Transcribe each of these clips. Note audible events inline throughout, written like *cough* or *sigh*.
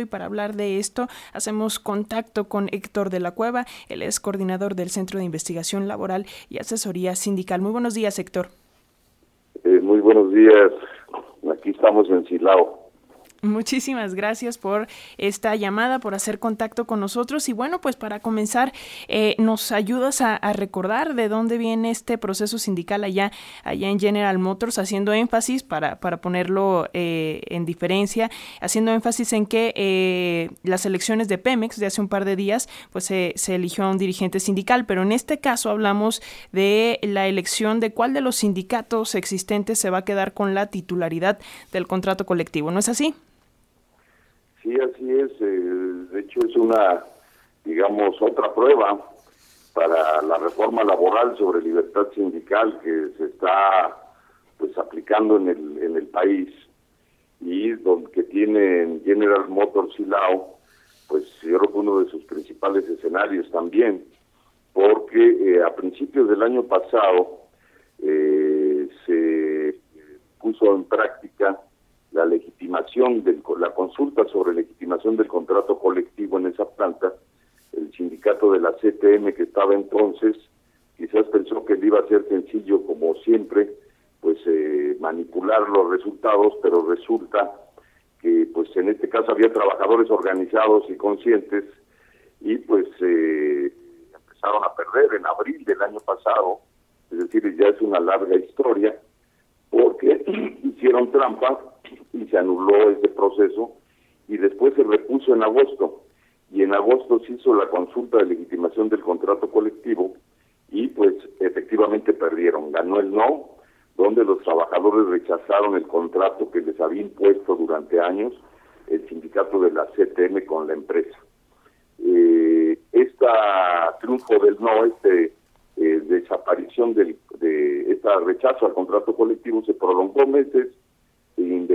y para hablar de esto hacemos contacto con Héctor de la Cueva, él es coordinador del Centro de Investigación Laboral y Asesoría Sindical. Muy buenos días, Héctor. Eh, muy buenos días, aquí estamos en Silao. Muchísimas gracias por esta llamada, por hacer contacto con nosotros. Y bueno, pues para comenzar, eh, nos ayudas a, recordar de dónde viene este proceso sindical allá, allá en General Motors, haciendo énfasis, para, para ponerlo eh, en diferencia, haciendo énfasis en que eh, las elecciones de Pemex de hace un par de días, pues se, se eligió a un dirigente sindical, pero en este caso hablamos de la elección de cuál de los sindicatos existentes se va a quedar con la titularidad del contrato colectivo, ¿no es así? Sí, así es. Eh, de hecho, es una, digamos, otra prueba para la reforma laboral sobre libertad sindical que se está pues aplicando en el, en el país y donde que tiene General Motors Silao, pues yo creo que uno de sus principales escenarios también, porque eh, a principios del año pasado eh, se puso en práctica la legitimación, de la consulta sobre legitimación del contrato colectivo en esa planta, el sindicato de la CTM que estaba entonces, quizás pensó que iba a ser sencillo como siempre, pues eh, manipular los resultados, pero resulta que pues en este caso había trabajadores organizados y conscientes y pues eh, empezaron a perder en abril del año pasado, es decir, ya es una larga historia, porque *clears throat* hicieron trampa y se anuló ese proceso y después se repuso en agosto y en agosto se hizo la consulta de legitimación del contrato colectivo y pues efectivamente perdieron, ganó el no, donde los trabajadores rechazaron el contrato que les había impuesto durante años el sindicato de la CTM con la empresa. Eh, este triunfo del no, este eh, desaparición del, de este rechazo al contrato colectivo se prolongó meses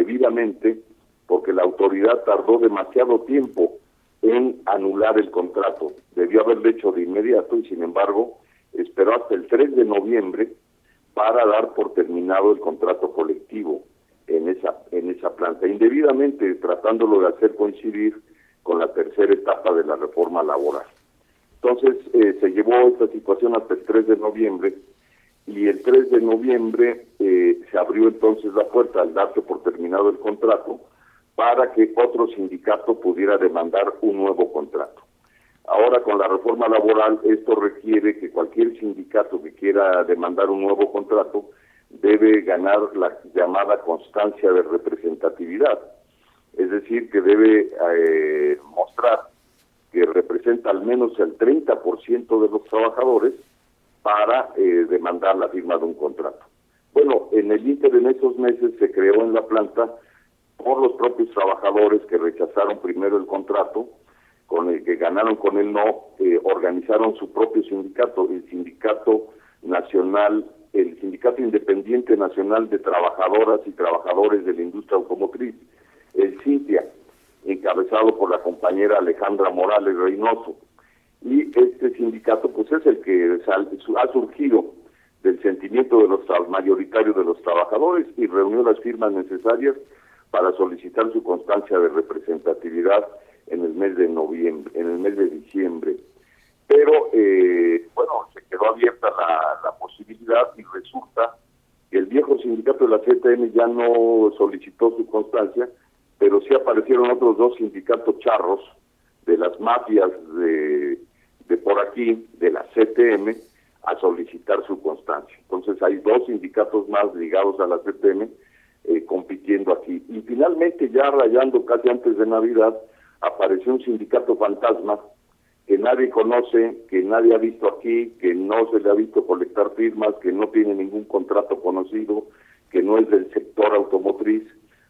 indebidamente porque la autoridad tardó demasiado tiempo en anular el contrato. Debió haberlo hecho de inmediato y sin embargo esperó hasta el 3 de noviembre para dar por terminado el contrato colectivo en esa en esa planta, indebidamente tratándolo de hacer coincidir con la tercera etapa de la reforma laboral. Entonces eh, se llevó esta situación hasta el 3 de noviembre y el 3 de noviembre se abrió entonces la puerta al darse por terminado el contrato para que otro sindicato pudiera demandar un nuevo contrato. Ahora con la reforma laboral esto requiere que cualquier sindicato que quiera demandar un nuevo contrato debe ganar la llamada constancia de representatividad, es decir, que debe eh, mostrar que representa al menos el 30% de los trabajadores para eh, demandar la firma de un contrato. Bueno, en el Inter en esos meses se creó en la planta por los propios trabajadores que rechazaron primero el contrato, con el que ganaron con el no, eh, organizaron su propio sindicato, el Sindicato Nacional, el Sindicato Independiente Nacional de Trabajadoras y Trabajadores de la Industria Automotriz, el CINTIA, encabezado por la compañera Alejandra Morales Reynoso. Y este sindicato pues es el que ha surgido del sentimiento de los mayoritarios de los trabajadores y reunió las firmas necesarias para solicitar su constancia de representatividad en el mes de noviembre, en el mes de diciembre. Pero eh, bueno, se quedó abierta la, la posibilidad y resulta que el viejo sindicato de la CTM ya no solicitó su constancia, pero sí aparecieron otros dos sindicatos charros de las mafias de de por aquí, de la CTM, a solicitar su constancia. Entonces hay dos sindicatos más ligados a la CTM eh, compitiendo aquí. Y finalmente, ya rayando casi antes de Navidad, apareció un sindicato fantasma que nadie conoce, que nadie ha visto aquí, que no se le ha visto colectar firmas, que no tiene ningún contrato conocido, que no es del sector automotriz.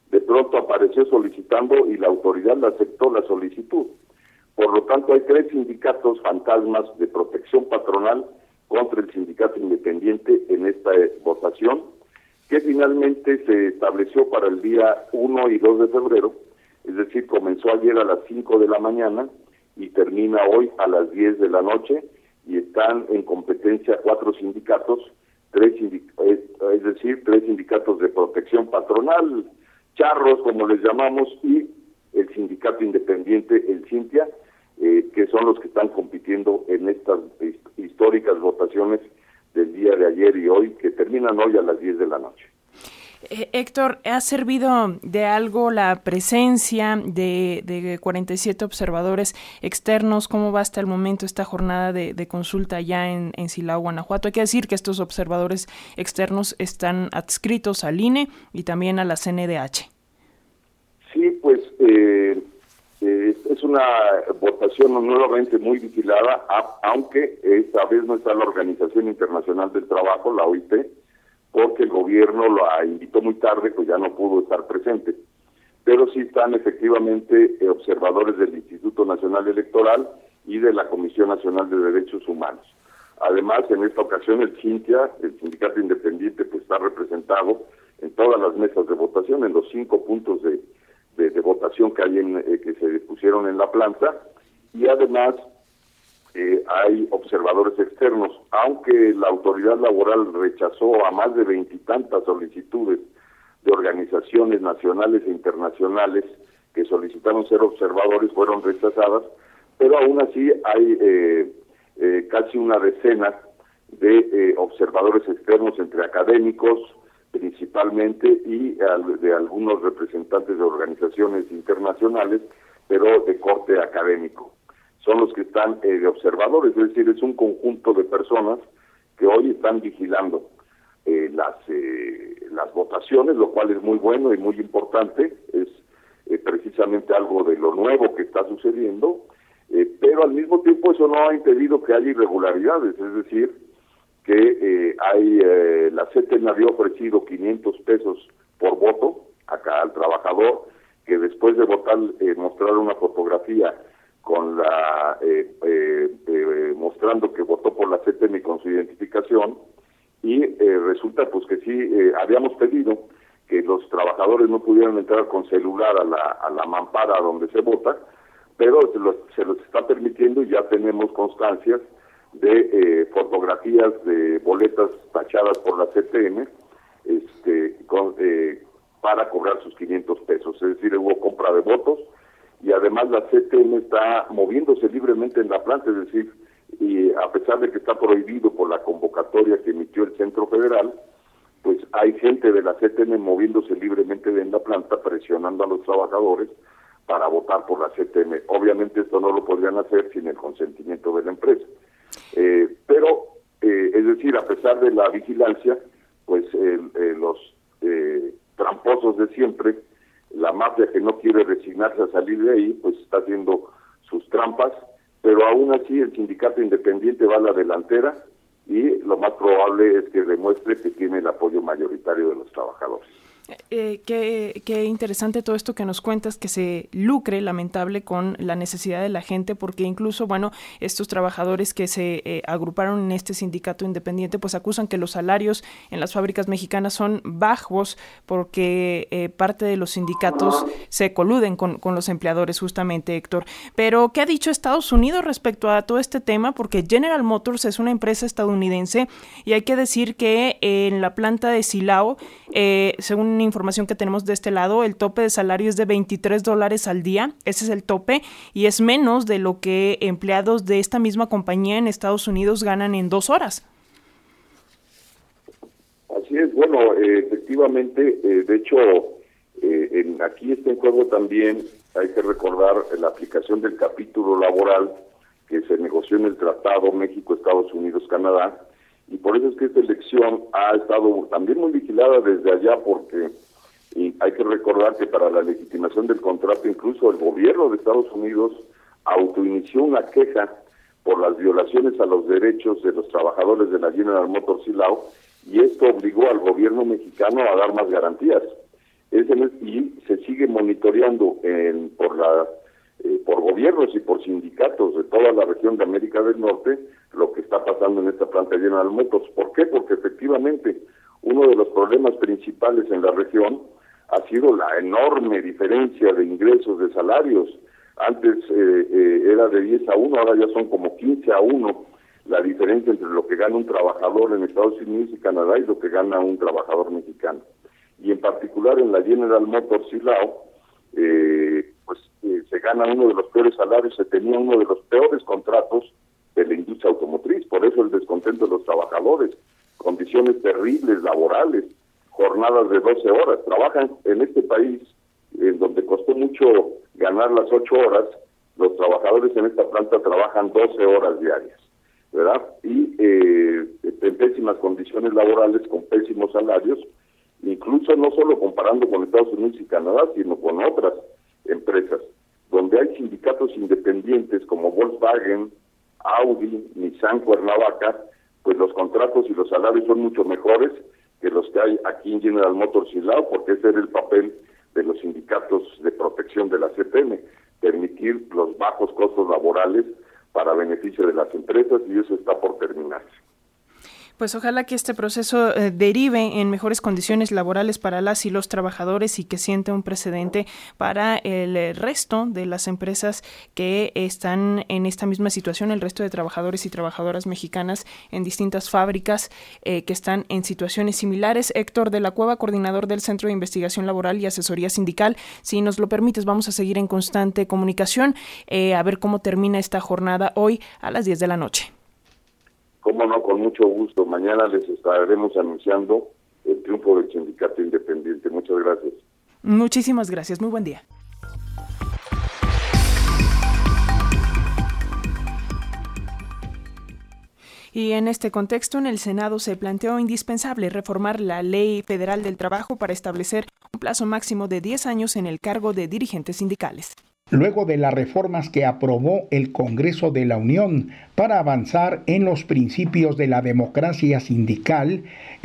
De pronto apareció solicitando y la autoridad le aceptó la solicitud. Por lo tanto, hay tres sindicatos fantasmas de protección patronal contra el sindicato independiente en esta votación, que finalmente se estableció para el día 1 y 2 de febrero, es decir, comenzó ayer a las 5 de la mañana y termina hoy a las 10 de la noche, y están en competencia cuatro sindicatos, tres es decir, tres sindicatos de protección patronal, charros como les llamamos, y el sindicato independiente, el Cintia, eh, que son los que están compitiendo en estas históricas votaciones del día de ayer y hoy, que terminan hoy a las 10 de la noche. Eh, Héctor, ¿ha servido de algo la presencia de, de, 47 observadores externos? ¿Cómo va hasta el momento esta jornada de, consulta ya en, en, Silao, Guanajuato? Hay que decir que estos observadores externos están adscritos al INE y también a la CNDH. Sí, pues eh, es una votación nuevamente muy vigilada, aunque esta vez no está la Organización Internacional del Trabajo, la OIT, porque el gobierno la invitó muy tarde, pues ya no pudo estar presente. Pero sí están efectivamente eh, observadores del Instituto Nacional Electoral y de la Comisión Nacional de Derechos Humanos. Además, en esta ocasión el CINTIA, el Sindicato Independiente, pues está representado en todas las mesas de votación, en los cinco puntos de, votación que hay en, eh, que se pusieron en la planta, y además eh, hay observadores externos, aunque la autoridad laboral rechazó a más de veintitantas solicitudes de organizaciones nacionales e internacionales que solicitaron ser observadores, fueron rechazadas, pero aún así hay eh, eh, casi una decena de observadores externos entre académicos principalmente y de algunos representantes de organizaciones internacionales, pero de corte académico. Son los que están eh, de observadores, es decir, es un conjunto de personas que hoy están vigilando eh, las eh, las votaciones, lo cual es muy bueno y muy importante, es precisamente algo de lo nuevo que está sucediendo, pero al mismo tiempo eso no ha impedido que haya irregularidades, es decir, que hay la CETEN había ofrecido 500 pesos por voto acá al trabajador que después de votar mostrar una fotografía con la eh, eh, eh, mostrando que votó por la CTM con su identificación y resulta pues que sí habíamos pedido que los trabajadores no pudieran entrar con celular a la, a la mampara donde se vota, pero se los, se los está permitiendo y ya tenemos constancias de fotografías de boletas tachadas por la CTM este, con, para cobrar sus 500 pesos, es decir, hubo compra de votos y además la CTM está moviéndose libremente en la planta, es decir, y a pesar de que está prohibido por la convocatoria que emitió el Centro Federal, pues hay gente de la CTM moviéndose libremente en la planta, presionando a los trabajadores para votar por la CTM. Obviamente esto no lo podrían hacer sin el consentimiento de la empresa. Eh, pero, eh, es decir, a pesar de la vigilancia, pues eh, los tramposos de siempre la mafia que no quiere resignarse a salir de ahí, pues está haciendo sus trampas, pero aún así el sindicato independiente va a la delantera y lo más probable es que demuestre que tiene el apoyo mayoritario de los trabajadores. Eh, qué, interesante todo esto que nos cuentas, que se lucre, lamentable, con la necesidad de la gente, porque incluso, bueno, estos trabajadores que se eh, agruparon en este sindicato independiente, pues acusan que los salarios en las fábricas mexicanas son bajos porque eh, parte de los sindicatos se coluden con, con, los empleadores, justamente, Héctor. Pero, ¿qué ha dicho Estados Unidos respecto a todo este tema? Porque General Motors es una empresa estadounidense y hay que decir que en la planta de Silao, según información que tenemos de este lado, el tope de salario es de 23 dólares al día, ese es el tope, y es menos de lo que empleados de esta misma compañía en Estados Unidos ganan en dos horas. Así es, bueno, eh, efectivamente, eh, de hecho, eh, en, aquí está en juego también, hay que recordar la aplicación del capítulo laboral que se negoció en el Tratado México, Estados Unidos, Canadá, y por eso es que esta elección ha estado también muy vigilada desde allá porque y hay que recordar que para la legitimación del contrato incluso el gobierno de Estados Unidos autoinició una queja por las violaciones a los derechos de los trabajadores de la General Motors Silao y esto obligó al gobierno mexicano a dar más garantías. y se sigue monitoreando en, por la eh, por gobiernos y por sindicatos de toda la región de América del Norte lo que está pasando en esta planta General Motors. ¿Por qué? Porque efectivamente uno de los problemas principales en la región ha sido la enorme diferencia de ingresos, de salarios. Antes eh, eh, era de 10 a 1, ahora ya son como 15 a 1 la diferencia entre lo que gana un trabajador en Estados Unidos y Canadá y lo que gana un trabajador mexicano. Y en particular en la General Motors Silao, eh, pues eh, se gana uno de los peores salarios, se tenía uno de los peores contratos de la industria automotriz, por eso el descontento de los trabajadores, condiciones terribles laborales, jornadas de 12 horas, trabajan en este país en donde costó mucho ganar las 8 horas, los trabajadores en esta planta trabajan 12 horas diarias, ¿verdad? Y eh, en pésimas condiciones laborales, con pésimos salarios, incluso no solo comparando con Estados Unidos y Canadá, sino con otras empresas, donde hay sindicatos independientes como Volkswagen, Audi, Nissan, Cuernavaca, pues los contratos y los salarios son mucho mejores que los que hay aquí en General Motors y Lao, porque ese era el papel de los sindicatos de protección de la CPM, permitir los bajos costos laborales para beneficio de las empresas y eso está por terminarse. Pues ojalá que este proceso eh, derive en mejores condiciones laborales para las y los trabajadores y que siente un precedente para el eh, resto de las empresas que están en esta misma situación, el resto de trabajadores y trabajadoras mexicanas en distintas fábricas eh, que están en situaciones similares. Héctor de la Cueva, coordinador del Centro de Investigación Laboral y Asesoría Sindical, si nos lo permites, vamos a seguir en constante comunicación a ver cómo termina esta jornada hoy a las 10 de la noche. Cómo no, con mucho gusto. Mañana les estaremos anunciando el triunfo del sindicato independiente. Muchas gracias. Muchísimas gracias. Muy buen día. Y en este contexto, en el Senado se planteó indispensable reformar la Ley Federal del Trabajo para establecer un plazo máximo de 10 años en el cargo de dirigentes sindicales luego de las reformas que aprobó el Congreso de la Unión para avanzar en los principios de la democracia sindical,